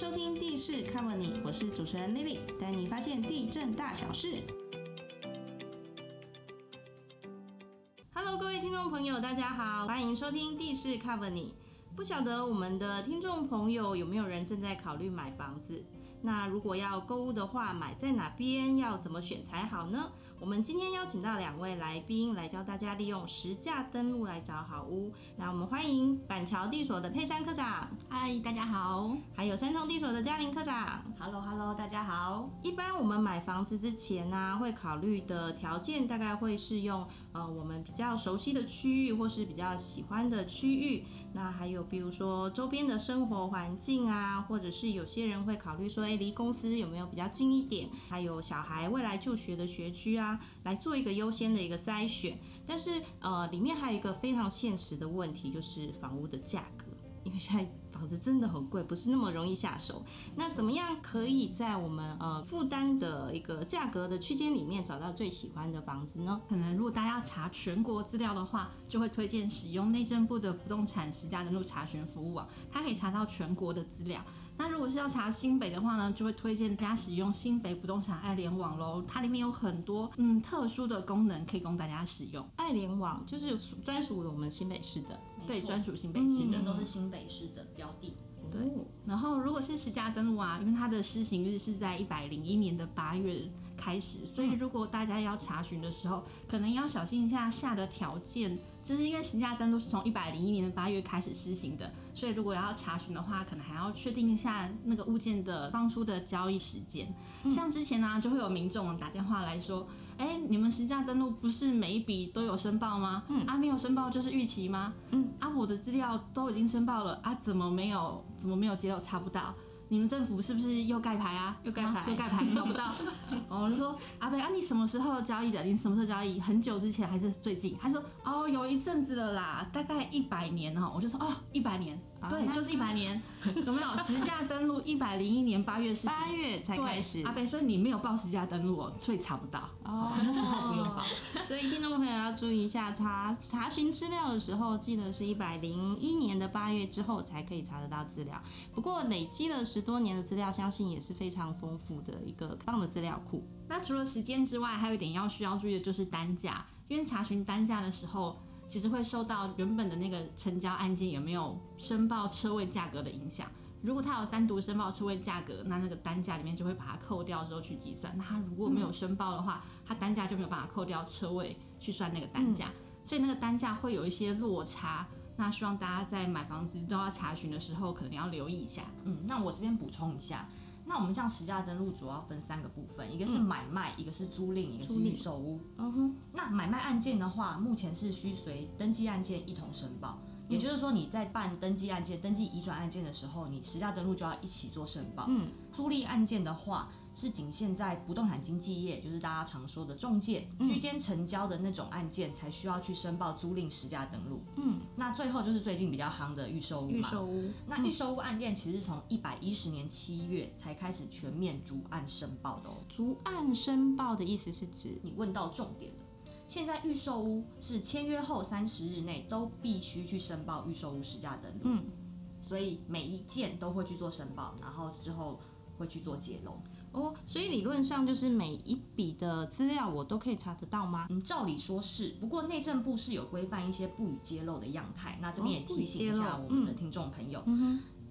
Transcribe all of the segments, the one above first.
收听地势 cover 你，我是主持人 Lily，带你发现地震大小事。Hello，各位听众朋友，大家好，欢迎收听地势 cover 你。不晓得我们的听众朋友有没有人正在考虑买房子？那如果要购物的话，买在哪边？要怎么选才好呢？我们今天邀请到两位来宾来教大家利用实价登录来找好屋。那我们欢迎板桥地所的佩珊科长，嗨，大家好。还有三重地所的嘉玲科长。Hello Hello，大家好。一般我们买房子之前呢、会考虑的条件大概会是用呃我们比较熟悉的区域，或是比较喜欢的区域。那还有比如说周边的生活环境啊，或者是有些人会考虑说，离公司有没有比较近一点？还有小孩未来就学的学区啊，来做一个优先的一个筛选。但是呃，里面还有一个非常现实的问题，就是房屋的价格。因为现在房子真的很贵，不是那么容易下手。那怎么样可以在我们呃负担的一个价格的区间里面找到最喜欢的房子呢？可能如果大家要查全国资料的话，就会推荐使用内政部的不动产实价登录查询服务网，它可以查到全国的资料。那如果是要查新北的话呢，就会推荐大家使用新北不动产爱联网喽，它里面有很多嗯特殊的功能可以供大家使用。爱联网就是专属于我们新北市的。对，专属新北市的。这都是新北市的标的。对，然后如果是十家登录啊，因为它的施行日是在一百零一年的八月开始，所以如果大家要查询的时候，可能要小心一下下的条件，就是因为实价登录是从一百零一年的八月开始施行的，所以如果要查询的话，可能还要确定一下那个物件的当初的交易时间。像之前呢、就会有民众打电话来说，哎，你们实价登录不是每一笔都有申报吗？嗯，啊，没有申报就是逾期吗？嗯，啊，我的资料都已经申报了，啊，怎么没有？怎么没有接到？查不到？你们政府是不是又盖牌啊？又盖牌啊又盖牌，找不到。哦，我就说阿北啊，你什么时候交易的？你什么时候交易？很久之前还是最近？他说哦，有一阵子了啦，大概一百年哈。我就说哦，一百年，对，就是一百年，有没有？实价登录一百零一年八月是八月才开始对阿北，所以你没有报实价登录哦，所以查不到。哦那时候不用报。所以听众朋友要注意一下，查查询资料的时候，记得是一百零一年的八月之后才可以查得到资料。不过累积了十多年的资料，相信也是非常丰富的一个棒的资料库。那除了时间之外，还有一点要需要注意的就是单价，因为查询单价的时候，其实会受到原本的那个成交案件有没有申报车位价格的影响。如果他有单独申报车位价格，那那个单价里面就会把它扣掉之后去计算。那他如果没有申报的话，他单价就没有办法扣掉车位去算那个单价，所以那个单价会有一些落差。那希望大家在买房子都要查询的时候，可能要留意一下。嗯，那我这边补充一下，那我们像实价登录主要分三个部分，一个是买卖，一个是租赁，一个是预售屋。嗯哼，那买卖案件的话，目前是需随登记案件一同申报。也就是说，你在办登记案件、登记移转案件的时候，你实价登录就要一起做申报。嗯，租赁案件的话，是仅限在不动产经纪业，就是大家常说的中介居间成交的那种案件，才需要去申报租赁实价登录。嗯，那最后就是最近比较夯的预售屋嘛。预售屋。那预售屋案件其实是从一百一十年七月才开始全面逐案申报的哦。逐案申报的意思是指，你问到重点了。现在预售屋是签约后三十日内都必须去申报预售屋实价登录，嗯，所以每一件都会去做申报，然后之后会去做揭露。哦，所以理论上就是每一笔的资料我都可以查得到吗？嗯，照理说是，不过内政部是有规范一些不予揭露的样态。那这边也提醒一下我们的嗯听众朋友，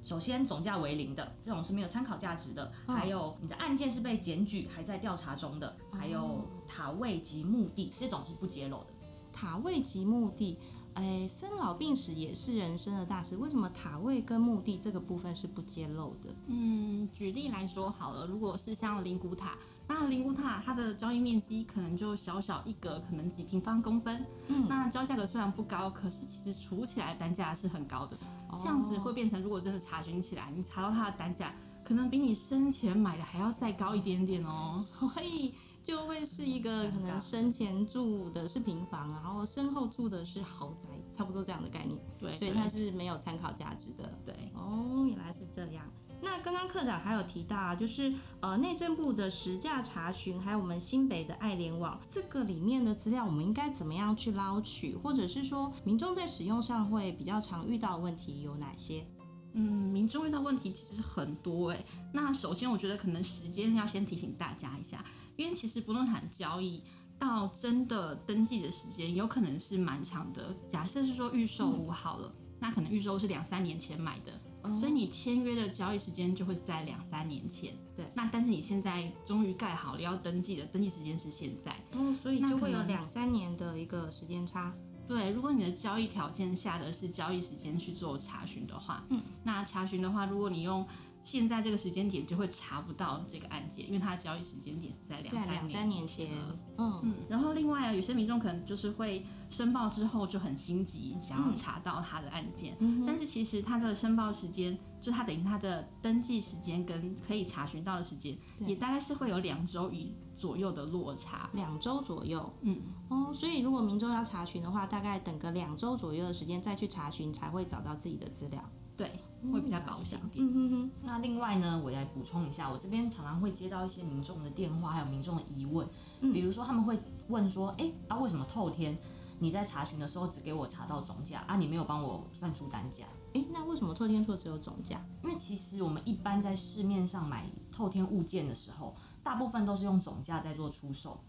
首先总价为零的这种是没有参考价值的，嗯还有你的案件是被检举还在调查中的，还有塔位及墓地这种是不揭露的。塔位及墓地，哎，生老病死也是人生的大事，为什么塔位跟墓地这个部分是不揭露的？嗯，举例来说好了，如果是像灵骨塔，那灵骨塔它的交易面积可能就小小一格，可能几平方公分。嗯那交易价格虽然不高，可是其实除起来单价是很高的。这样子会变成，如果真的查询起来，你查到它的单价，可能比你生前买的还要再高一点点哦。所以就会是一个可能生前住的是平房，然后身后住的是豪宅，差不多这样的概念。对，所以它是没有参考价值的。对。哦，原来是这样。那刚刚科长还有提到啊，就是呃内政部的实价查询，还有我们新北的爱联网，这个里面的资料，我们应该怎么样去捞取，或者是说民众在使用上会比较常遇到的问题有哪些？嗯，民众遇到问题其实很多哎。那首先，我觉得可能时间要先提醒大家一下，因为其实不动产交易到真的登记的时间有可能是蛮长的。假设是说预售屋好了，那可能预售是两三年前买的，所以你签约的交易时间就会是在两三年前。对，那但是你现在终于盖好了要登记的，登记时间是现在。嗯，所以就会有两三年的一个时间差。对，如果你的交易条件下的是交易时间去做查询的话，嗯，那查询的话，如果你用现在这个时间点，就会查不到这个案件，因为它的交易时间点是在两两三年前。嗯。嗯。然后另外啊，有些民众可能就是会申报之后就很心急，想要查到他的案件，但是其实他的申报时间，就他等于他的登记时间跟可以查询到的时间，也大概是会有两周以。左右的落差，两周左右，嗯。哦，所以如果民众要查询的话，大概等个两周左右的时间再去查询，才会找到自己的资料，对，会比较保险点。嗯哼哼。那另外呢，我来补充一下，我这边常常会接到一些民众的电话，还有民众的疑问，比如说他们会问说，哎，啊为什么透天你在查询的时候只给我查到总价啊，你没有帮我算出单价？哎，那为什么透天说只有总价？因为其实我们一般在市面上买透天物件的时候。大部分都是用总价在做出售，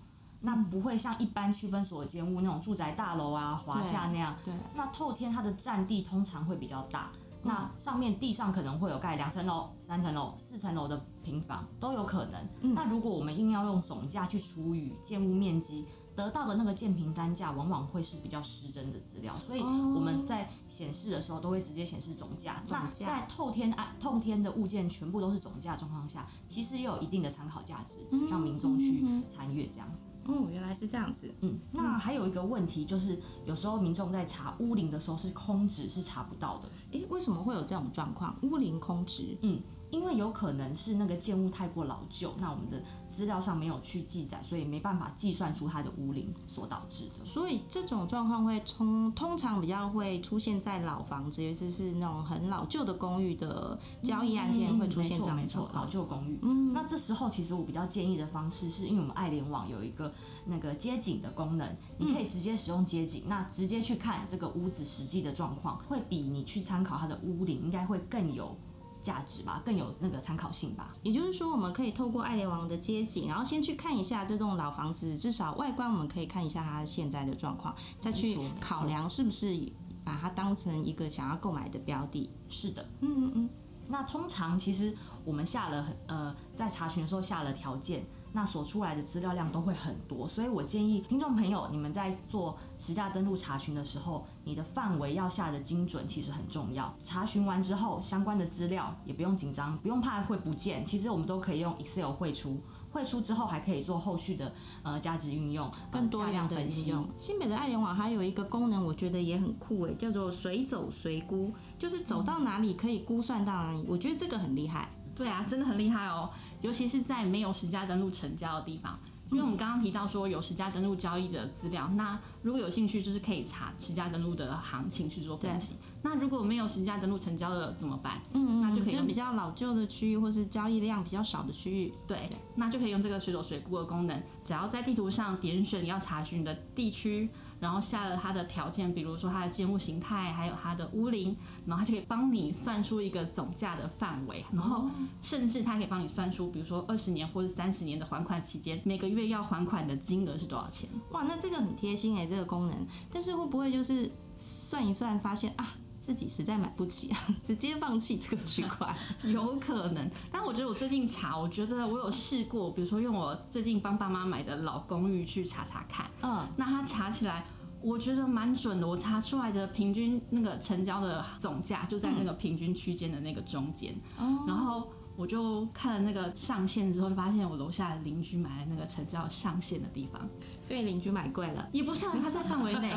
那不会像一般区分所有间屋那种住宅大楼啊、华夏那样。对。那透天它的占地通常会比较大，那上面地上可能会有盖两层楼、三层楼、四层楼的平房都有可能。那如果我们硬要用总价去除以建屋面积，得到的那个建平单价往往会是比较失真的资料，所以我们在显示的时候都会直接显示总价。那在透天安透天的物件全部都是总价状况下，其实也有一定的参考价值，让民众去参阅这样子。哦，原来是这样子。嗯，那还有一个问题就是，有时候民众在查屋龄的时候是空值是查不到的。诶，为什么会有这种状况？屋龄空值？嗯。因为有可能是那个建物太过老旧，那我们的资料上没有去记载，所以没办法计算出它的屋龄所导致的。所以这种状况会通通常比较会出现在老房子，尤其是那种很老旧的公寓的交易案件会出现这样没错，老旧公寓。嗯，那这时候其实我比较建议的方式，是因为我们爱联网有一个那个街景的功能，你可以直接使用街景，那直接去看这个屋子实际的状况，会比你去参考它的屋龄应该会更有。价值吧，更有那个参考性吧。也就是说，我们可以透过爱联王的街景，然后先去看一下这栋老房子，至少外观我们可以看一下它现在的状况，再去考量是不是把它当成一个想要购买的标的。是的，嗯嗯嗯。那通常其实我们下了很呃，在查询的时候下了条件。那所出来的资料量都会很多，所以我建议听众朋友，你们在做实价登录查询的时候，你的范围要下的精准，其实很重要。查询完之后，相关的资料也不用紧张，不用怕会不见，其实我们都可以用 Excel 汇出，汇出之后还可以做后续的呃价值运用，更多样分析。新北的爱联网还有一个功能，我觉得也很酷诶，叫做随走随估，就是走到哪里可以估算到哪里，我觉得这个很厉害。对啊，真的很厉害哦。尤其是在没有实价登录成交的地方，因为我们刚刚提到说有实价登录交易的资料，那如果有兴趣，就是可以查实价登录的行情去做分析。那如果没有实价登录成交的怎么办？嗯嗯，那就可以用比较老旧的区域，或是交易量比较少的区域。对，那就可以用这个水走水估的功能，只要在地图上点选要查询的地区。然后下了它的条件，比如说它的建物形态，还有它的屋龄，然后它就可以帮你算出一个总价的范围，然后甚至它可以帮你算出，比如说二十年或者三十年的还款期间，每个月要还款的金额是多少钱？哇，那这个很贴心哎，这个功能。但是会不会就是算一算，发现啊自己实在买不起啊，直接放弃这个区块？有可能。但我觉得我最近查，我觉得我有试过，比如说用我最近帮爸妈买的老公寓去查查看，嗯，那他查起来。我觉得蛮准的，我查出来的平均那个成交的总价就在那个平均区间的那个中间，然后我就看了那个上线之后，就发现我楼下的邻居买的那个成交上线的地方，所以邻居买贵了，也不算，它在范围内。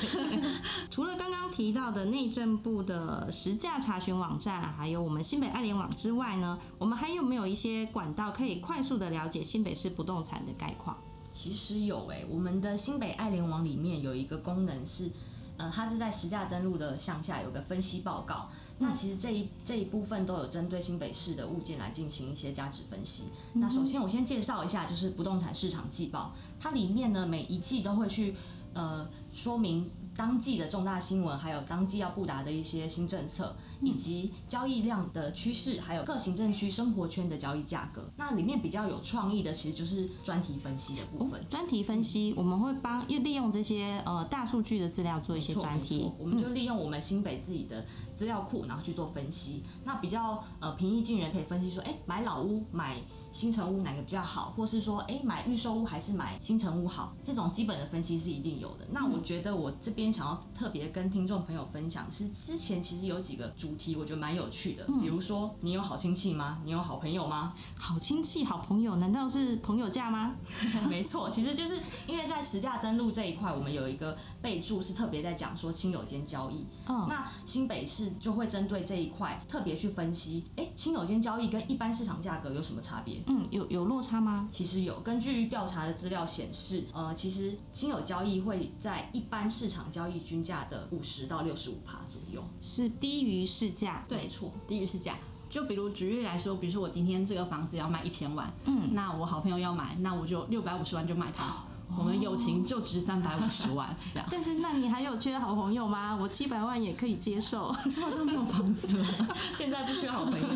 除了刚刚提到的内政部的实价查询网站，还有我们新北爱联网之外呢，我们还有没有一些管道可以快速的了解新北市不动产的概况？其实有诶，我们的新北爱联网里面有一个功能是，呃，它是在实价登录的项下有个分析报告。那其实这一这一部分都有针对新北市的物件来进行一些价值分析。那首先我先介绍一下，就是不动产市场季报，它里面呢每一季都会去呃说明。当季的重大新闻，还有当季要布达的一些新政策，以及交易量的趋势，还有各行政区生活圈的交易价格。那里面比较有创意的，其实就是专题分析的部分。专题分析，我们会帮利用这些呃大数据的资料做一些专题。我们就利用我们新北自己的资料库，然后去做分析。那比较呃平易近人，可以分析说，哎，买老屋买。新城屋哪个比较好，或是说，哎，买预售屋还是买新城屋好？这种基本的分析是一定有的。那我觉得我这边想要特别跟听众朋友分享，是之前其实有几个主题，我觉得蛮有趣的。比如说，你有好亲戚吗？你有好朋友吗？好亲戚、好朋友，难道是朋友价吗？没错，其实就是因为在实价登录这一块，我们有一个备注是特别在讲说亲友间交易。嗯，那新北市就会针对这一块特别去分析，哎，亲友间交易跟一般市场价格有什么差别？嗯，有有落差吗？其实有，根据调查的资料显示，呃，其实亲友交易会在一般市场交易均价的五十到六十五趴左右，是低于市价。对，没错，低于市价。就比如举例来说，比如说我今天这个房子要卖一千万，嗯，那我好朋友要买，那我就六百五十万就卖他。我们友情就值三百五十万这样，但是那你还有缺好朋友吗？我七百万也可以接受，可是好像没有房子了，现在不缺好朋友。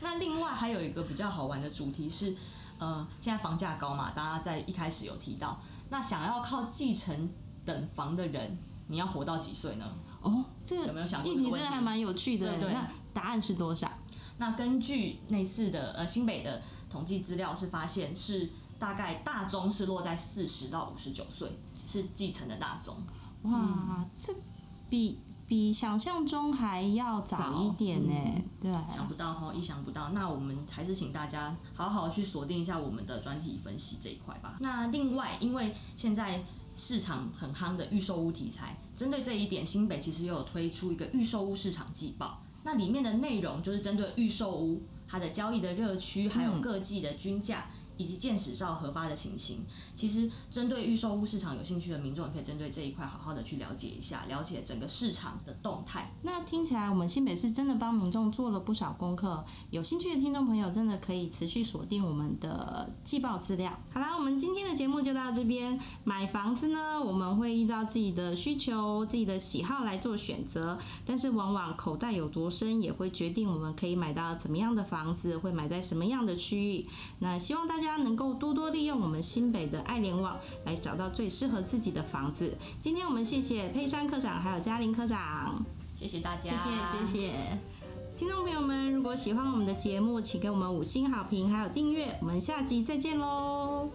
那另外还有一个比较好玩的主题是，呃，现在房价高嘛，大家在一开始有提到，那想要靠继承等房的人，你要活到几岁呢？哦，这个有没有想过？议题真的还蛮有趣的。对，那答案是多少？那根据类似的呃新北的统计资料是发现是。大概大宗是落在四十到五十九岁，是继承的大宗。哇，这比比想象中还要早一点呢。对，想不到哈，意想不到。那我们还是请大家好好去锁定一下我们的专题分析这一块吧。那另外，因为现在市场很夯的预售屋题材，针对这一点，新北其实也有推出一个预售屋市场季报。那里面的内容就是针对预售屋它的交易的热区，还有各季的均价。以及建史照核发的情形，其实针对预售屋市场有兴趣的民众，也可以针对这一块好好的去了解一下，了解整个市场的动态。那听起来我们新北市真的帮民众做了不少功课，有兴趣的听众朋友真的可以持续锁定我们的季报资料。好啦，我们今天的节目就到这边。买房子呢，我们会依照自己的需求、自己的喜好来做选择，但是往往口袋有多深，也会决定我们可以买到怎么样的房子，会买在什么样的区域。那希望大家。大家能够多多利用我们新北的爱联网，来找到最适合自己的房子。今天我们谢谢佩珊科长，还有嘉玲科长，谢谢大家，谢谢谢谢。听众朋友们，如果喜欢我们的节目，请给我们五星好评，还有订阅。我们下集再见喽。